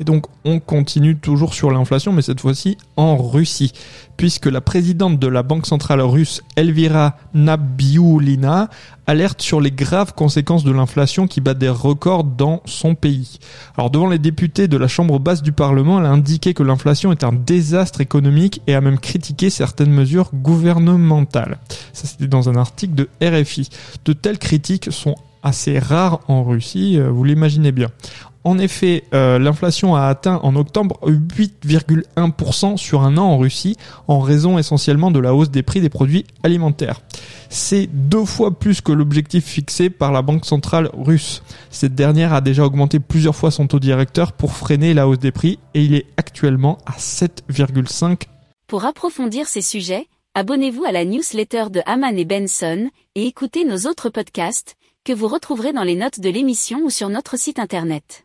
Et donc on continue toujours sur l'inflation, mais cette fois-ci en Russie, puisque la présidente de la Banque centrale russe, Elvira Nabiulina, alerte sur les graves conséquences de l'inflation qui bat des records dans son pays. Alors devant les députés de la Chambre basse du Parlement, elle a indiqué que l'inflation est un désastre économique et a même critiqué certaines mesures gouvernementales. Ça c'était dans un article de RFI. De telles critiques sont assez rares en Russie, euh, vous l'imaginez bien. En effet, euh, l'inflation a atteint en octobre 8,1% sur un an en Russie, en raison essentiellement de la hausse des prix des produits alimentaires. C'est deux fois plus que l'objectif fixé par la Banque centrale russe. Cette dernière a déjà augmenté plusieurs fois son taux directeur pour freiner la hausse des prix et il est actuellement à 7,5. Pour approfondir ces sujets, abonnez-vous à la newsletter de Haman et Benson et écoutez nos autres podcasts que vous retrouverez dans les notes de l'émission ou sur notre site internet.